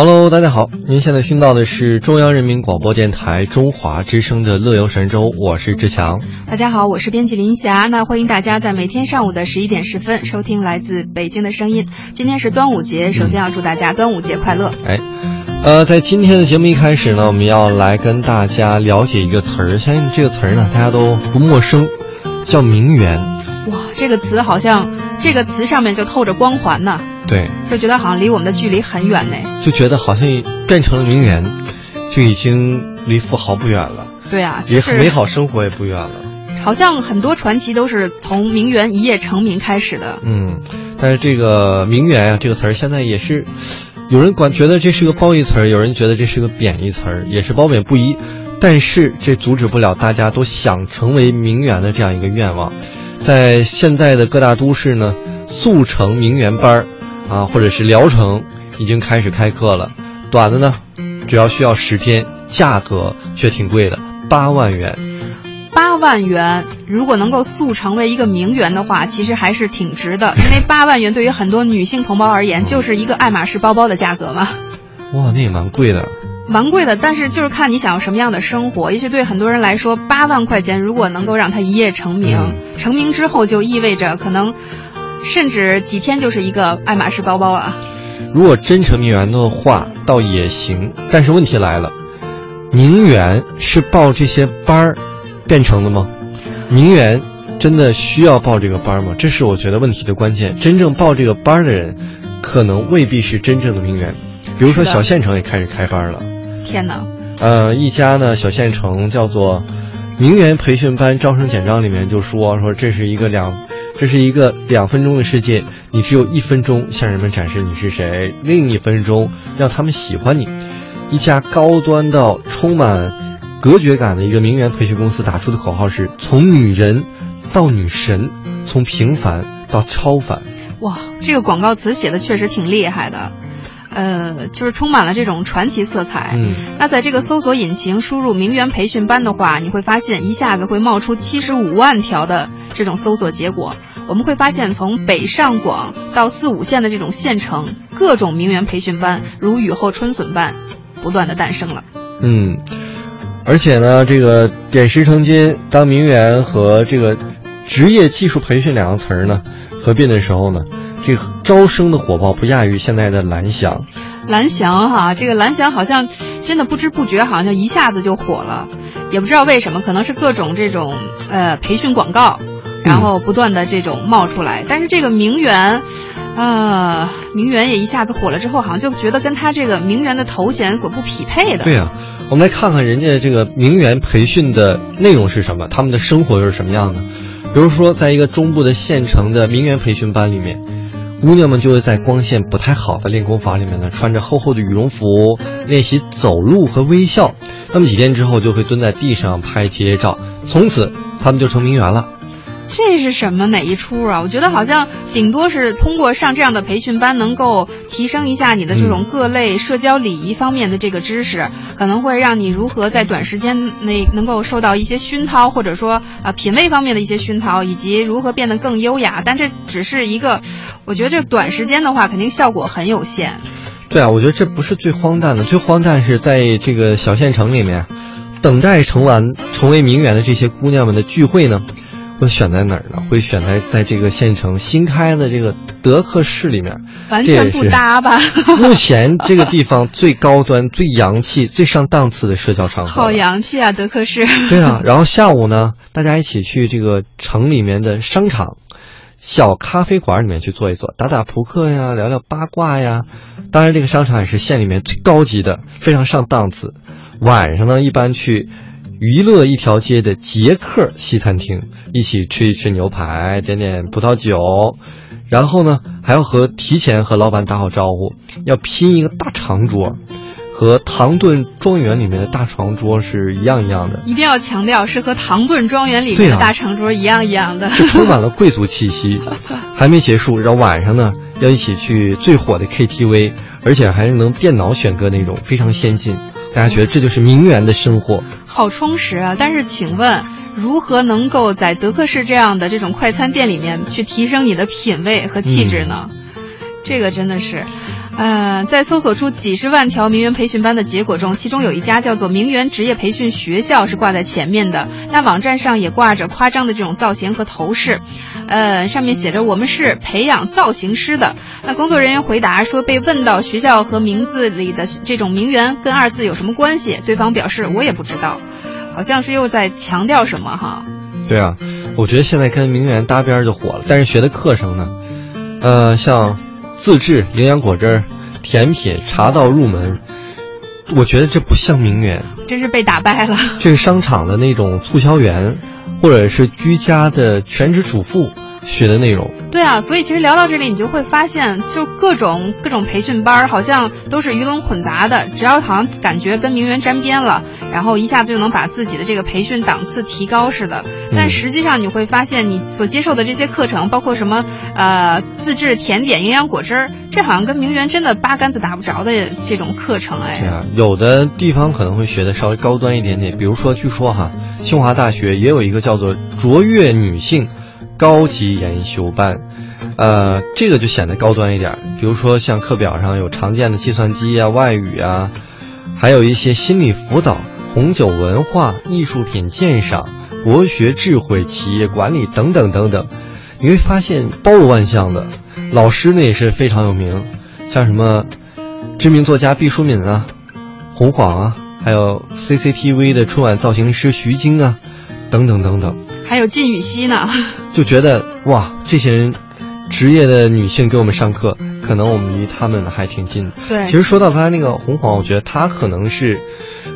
Hello，大家好，您现在听到的是中央人民广播电台中华之声的《乐游神州》，我是志强。大家好，我是编辑林霞。那欢迎大家在每天上午的十一点十分收听来自北京的声音。今天是端午节，首先要祝大家端午节快乐。哎，呃，在今天的节目一开始呢，我们要来跟大家了解一个词儿，相信这个词儿呢大家都不陌生，叫名媛。哇，这个词好像这个词上面就透着光环呢。对，就觉得好像离我们的距离很远呢。就觉得好像变成了名媛，就已经离富豪不远了。对啊，也美好生活也不远了。好像很多传奇都是从名媛一夜成名开始的。嗯，但是这个名媛啊这个词儿现在也是，有人管觉得这是个褒义词儿，有人觉得这是个贬义词儿，也是褒贬不一。但是这阻止不了大家都想成为名媛的这样一个愿望。在现在的各大都市呢，速成名媛班儿。啊，或者是疗程已经开始开课了，短的呢，只要需要十天，价格却挺贵的，八万元。八万元，如果能够速成为一个名媛的话，其实还是挺值的，因为八万元对于很多女性同胞而言，就是一个爱马仕包包的价格嘛。哇，那也蛮贵的。蛮贵的，但是就是看你想要什么样的生活。也许对很多人来说，八万块钱如果能够让他一夜成名，成名之后就意味着可能。甚至几天就是一个爱马仕包包啊！如果真成名媛的话，倒也行。但是问题来了，名媛是报这些班儿变成的吗？名媛真的需要报这个班吗？这是我觉得问题的关键。真正报这个班的人，可能未必是真正的名媛。比如说小县城也开始开班了。天哪！呃，一家呢小县城叫做名媛培训班招生简章里面就说说这是一个两。这是一个两分钟的世界，你只有一分钟向人们展示你是谁，另一分钟让他们喜欢你。一家高端到充满隔绝感的一个名媛培训公司打出的口号是：从女人到女神，从平凡到超凡。哇，这个广告词写的确实挺厉害的。呃，就是充满了这种传奇色彩。嗯，那在这个搜索引擎输入“名媛培训班”的话，你会发现一下子会冒出七十五万条的这种搜索结果。我们会发现，从北上广到四五线的这种县城，各种名媛培训班如雨后春笋般不断的诞生了。嗯，而且呢，这个点石成金，当名媛和这个职业技术培训两个词儿呢合并的时候呢。这个招生的火爆不亚于现在的蓝翔，蓝翔哈，这个蓝翔好像真的不知不觉好像一下子就火了，也不知道为什么，可能是各种这种呃培训广告，然后不断的这种冒出来。但是这个名媛，啊，名媛也一下子火了之后，好像就觉得跟他这个名媛的头衔所不匹配的。对呀，我们来看看人家这个名媛培训的内容是什么，他们的生活又是什么样的。比如说，在一个中部的县城的名媛培训班里面。姑娘们就会在光线不太好的练功房里面呢，穿着厚厚的羽绒服练习走路和微笑。那么几天之后，就会蹲在地上拍街照，从此他们就成名媛了。这是什么哪一出啊？我觉得好像顶多是通过上这样的培训班，能够提升一下你的这种各类社交礼仪方面的这个知识，可能会让你如何在短时间内能够受到一些熏陶，或者说啊品味方面的一些熏陶，以及如何变得更优雅。但这只是一个，我觉得这短时间的话，肯定效果很有限。对啊，我觉得这不是最荒诞的，最荒诞是在这个小县城里面，等待成完成为名媛的这些姑娘们的聚会呢。会选在哪儿呢？会选在在这个县城新开的这个德克士里面，完全不搭吧？目前这个地方最高端、最洋气、最上档次的社交场合。好洋气啊，德克士！对啊，然后下午呢，大家一起去这个城里面的商场、小咖啡馆里面去坐一坐，打打扑克呀，聊聊八卦呀。当然，这个商场也是县里面最高级的，非常上档次。晚上呢，一般去。娱乐一条街的捷克西餐厅，一起吃一吃牛排，点点葡萄酒，然后呢，还要和提前和老板打好招呼，要拼一个大长桌，和唐顿庄园里面的大长桌是一样一样的。一定要强调，是和唐顿庄园里面的大长桌一样一样的，是充满了贵族气息。还没结束，然后晚上呢，要一起去最火的 KTV，而且还是能电脑选歌那种，非常先进。大家觉得这就是名媛的生活，好充实啊！但是，请问如何能够在德克士这样的这种快餐店里面去提升你的品味和气质呢？这个真的是，呃，在搜索出几十万条名媛培训班的结果中，其中有一家叫做名媛职业培训学校是挂在前面的。那网站上也挂着夸张的这种造型和头饰，呃，上面写着“我们是培养造型师的”。那工作人员回答说，被问到学校和名字里的这种名媛跟二字有什么关系，对方表示我也不知道，好像是又在强调什么哈。对啊，我觉得现在跟名媛搭边就火了，但是学的课程呢，呃，像。自制营养果汁、甜品、茶道入门，我觉得这不像名媛，真是被打败了。这是商场的那种促销员，或者是居家的全职主妇。学的内容，对啊，所以其实聊到这里，你就会发现，就各种各种培训班，好像都是鱼龙混杂的。只要好像感觉跟名媛沾边了，然后一下子就能把自己的这个培训档次提高似的。但实际上你会发现，你所接受的这些课程，包括什么呃自制甜点、营养果汁儿，这好像跟名媛真的八竿子打不着的这种课程哎。是啊，有的地方可能会学的稍微高端一点点，比如说，据说哈，清华大学也有一个叫做卓越女性。高级研修班，呃，这个就显得高端一点。比如说，像课表上有常见的计算机啊、外语啊，还有一些心理辅导、红酒文化、艺术品鉴赏、国学智慧、企业管理等等等等。你会发现包罗万象的，老师呢也是非常有名，像什么知名作家毕淑敏啊、洪晃啊，还有 CCTV 的春晚造型师徐晶啊，等等等等。还有靳禹锡呢，就觉得哇，这些人，职业的女性给我们上课，可能我们离他们还挺近。对，其实说到他那个红黄，我觉得他可能是。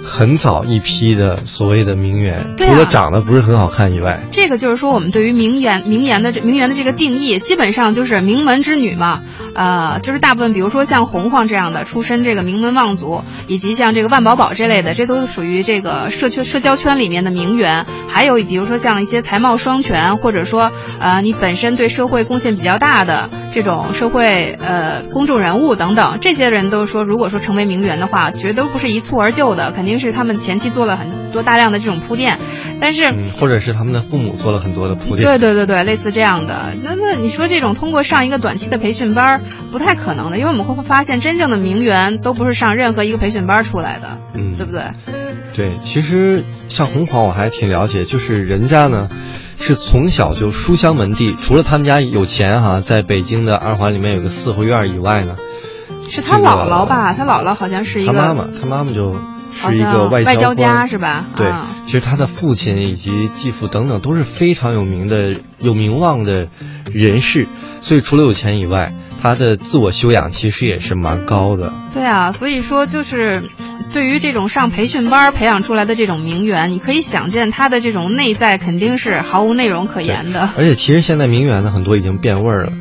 很早一批的所谓的名媛，除了长得不是很好看以外，这个就是说我们对于名媛、名媛的这名媛的这个定义，基本上就是名门之女嘛。呃，就是大部分，比如说像红红这样的出身这个名门望族，以及像这个万宝宝这类的，这都是属于这个社区社交圈里面的名媛。还有比如说像一些才貌双全，或者说呃你本身对社会贡献比较大的这种社会呃公众人物等等，这些人都说，如果说成为名媛的话，绝都不是一蹴而就的，肯定。是他们前期做了很多大量的这种铺垫，但是或者是他们的父母做了很多的铺垫，对对对对，类似这样的。那那你说这种通过上一个短期的培训班不太可能的，因为我们会发现真正的名媛都不是上任何一个培训班出来的，嗯，对不对？对，其实像红黄我还挺了解，就是人家呢是从小就书香门第，除了他们家有钱哈，在北京的二环里面有个四合院以外呢，是他姥姥吧？他姥姥好像是一个，他妈妈，他妈妈就。是一个外交家是吧？对，其实他的父亲以及继父等等都是非常有名的、有名望的人士，所以除了有钱以外，他的自我修养其实也是蛮高的。对啊，所以说就是对于这种上培训班培养出来的这种名媛，你可以想见他的这种内在肯定是毫无内容可言的。而且其实现在名媛呢很多已经变味儿了，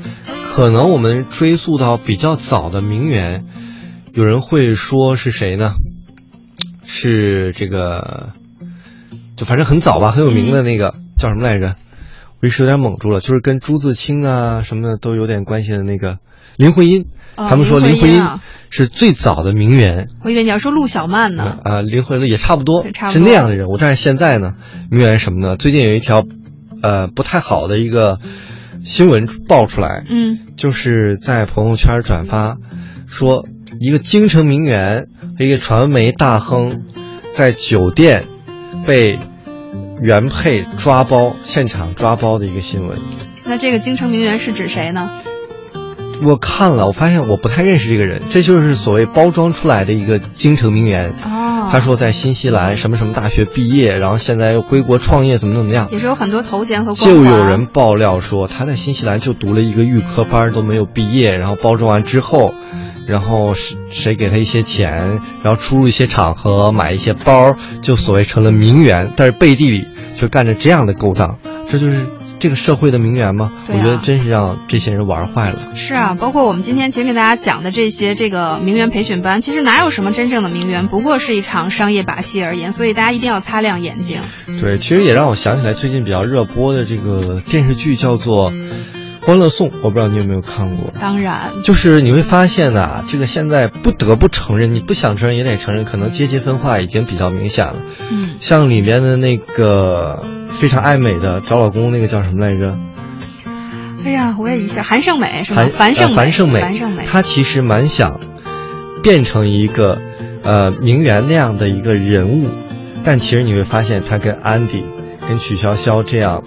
可能我们追溯到比较早的名媛，有人会说是谁呢？是这个，就反正很早吧，很有名的那个叫什么来着？我一时有点懵住了，就是跟朱自清啊什么的都有点关系的那个林徽因。他们说林徽因是最早的名媛。我以为你要说陆小曼呢。啊，林徽因也差不多，是那样的人物。但是现在呢，名媛什么呢？最近有一条，呃，不太好的一个新闻爆出来，嗯，就是在朋友圈转发，说一个京城名媛。一个传媒大亨，在酒店被原配抓包，现场抓包的一个新闻。那这个京城名媛是指谁呢？我看了，我发现我不太认识这个人。这就是所谓包装出来的一个京城名媛。哦。他说在新西兰什么什么大学毕业，然后现在又归国创业，怎么怎么样。也是有很多头衔和。就有人爆料说他在新西兰就读了一个预科班都没有毕业，然后包装完之后。然后谁谁给他一些钱，然后出入一些场合买一些包，就所谓成了名媛，但是背地里却干着这样的勾当，这就是这个社会的名媛吗？我觉得真是让这些人玩坏了。是啊，包括我们今天其实给大家讲的这些这个名媛培训班，其实哪有什么真正的名媛，不过是一场商业把戏而言，所以大家一定要擦亮眼睛。对，其实也让我想起来最近比较热播的这个电视剧，叫做。《欢乐颂》，我不知道你有没有看过。当然，就是你会发现呐，这个现在不得不承认，你不想承认也得承认，可能阶级分化已经比较明显了。嗯，像里面的那个非常爱美的找老公那个叫什么来着？哎呀，我也一下，韩胜美是吧？樊胜樊胜美，樊胜美，她其实蛮想变成一个呃名媛那样的一个人物，但其实你会发现，他跟安迪、跟曲筱绡这样。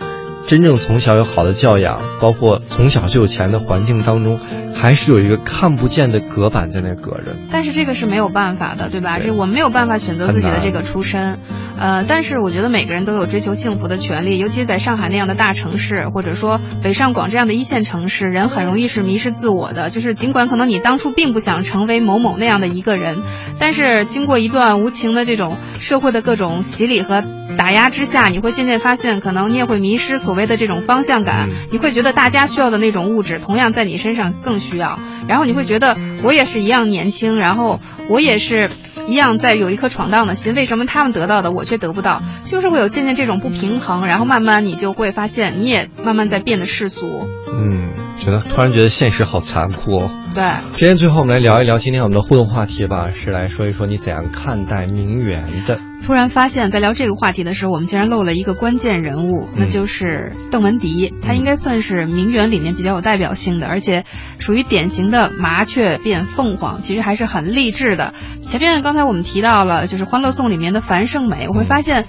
真正从小有好的教养，包括从小就有钱的环境当中，还是有一个看不见的隔板在那隔着。但是这个是没有办法的，对吧？这我们没有办法选择自己的这个出身。呃，但是我觉得每个人都有追求幸福的权利，尤其是在上海那样的大城市，或者说北上广这样的一线城市，人很容易是迷失自我的。就是尽管可能你当初并不想成为某某那样的一个人，但是经过一段无情的这种社会的各种洗礼和打压之下，你会渐渐发现，可能你也会迷失所谓的这种方向感。你会觉得大家需要的那种物质，同样在你身上更需要。然后你会觉得我也是一样年轻，然后我也是。一样在有一颗闯荡的心，为什么他们得到的我却得不到？就是会有渐渐这种不平衡，然后慢慢你就会发现，你也慢慢在变得世俗。嗯，觉得突然觉得现实好残酷。哦。对，今天最后我们来聊一聊今天我们的互动话题吧，是来说一说你怎样看待名媛的。突然发现，在聊这个话题的时候，我们竟然漏了一个关键人物，那就是邓文迪。他应该算是名媛里面比较有代表性的，而且属于典型的麻雀变凤凰，其实还是很励志的。前面刚才我们提到了，就是《欢乐颂》里面的樊胜美，我会发现，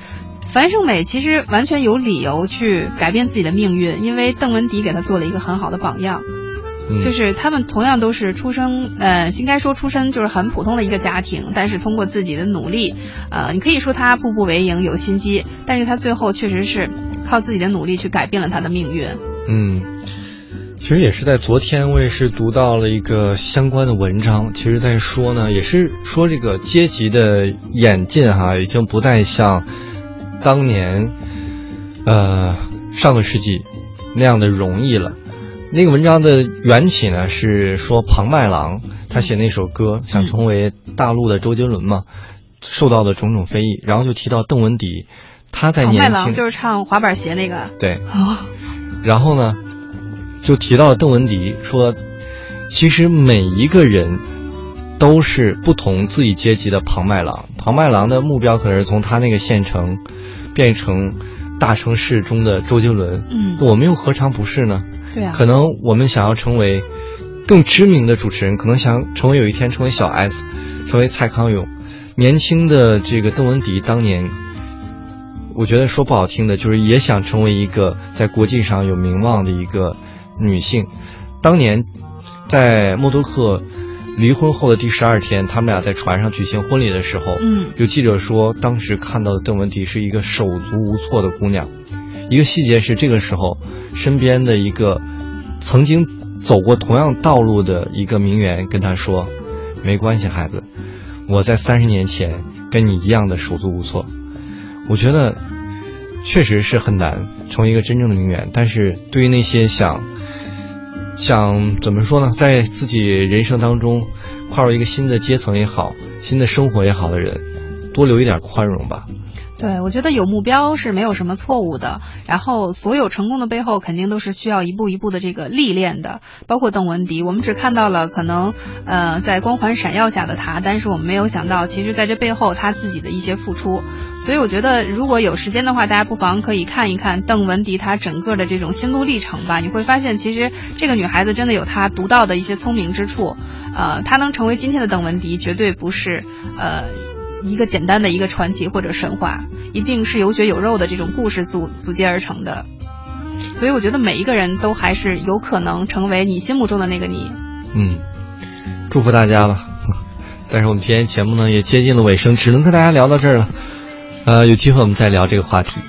樊胜美其实完全有理由去改变自己的命运，因为邓文迪给她做了一个很好的榜样。就是他们同样都是出生，呃，应该说出身就是很普通的一个家庭，但是通过自己的努力，呃，你可以说他步步为营，有心机，但是他最后确实是靠自己的努力去改变了他的命运。嗯，其实也是在昨天，我也是读到了一个相关的文章，其实在说呢，也是说这个阶级的演进哈，已经不再像当年，呃，上个世纪那样的容易了。那个文章的缘起呢，是说庞麦郎他写那首歌，想成为大陆的周杰伦嘛，受到的种种非议，然后就提到邓文迪，他在年轻就是唱滑板鞋那个。对，然后呢，就提到了邓文迪，说其实每一个人都是不同自己阶级的庞麦郎，庞麦郎的目标可能是从他那个县城变成。大城市中的周杰伦，嗯，我们又何尝不是呢？对啊，可能我们想要成为更知名的主持人，可能想成为有一天成为小 S，成为蔡康永。年轻的这个邓文迪当年，我觉得说不好听的，就是也想成为一个在国际上有名望的一个女性。当年在默多克。离婚后的第十二天，他们俩在船上举行婚礼的时候，嗯，有记者说，当时看到的邓文迪是一个手足无措的姑娘。一个细节是，这个时候，身边的一个曾经走过同样道路的一个名媛跟她说：“没关系，孩子，我在三十年前跟你一样的手足无措。”我觉得，确实是很难成为一个真正的名媛。但是对于那些想……想怎么说呢？在自己人生当中，跨入一个新的阶层也好，新的生活也好的人，多留一点宽容吧。对，我觉得有目标是没有什么错误的。然后，所有成功的背后，肯定都是需要一步一步的这个历练的。包括邓文迪，我们只看到了可能呃在光环闪耀下的他，但是我们没有想到，其实在这背后他自己的一些付出。所以，我觉得如果有时间的话，大家不妨可以看一看邓文迪她整个的这种心路历程吧。你会发现，其实这个女孩子真的有她独到的一些聪明之处。呃，她能成为今天的邓文迪，绝对不是呃。一个简单的一个传奇或者神话，一定是有血有肉的这种故事组组接而成的，所以我觉得每一个人都还是有可能成为你心目中的那个你。嗯，祝福大家吧。但是我们今天节目呢也接近了尾声，只能跟大家聊到这儿了。呃，有机会我们再聊这个话题。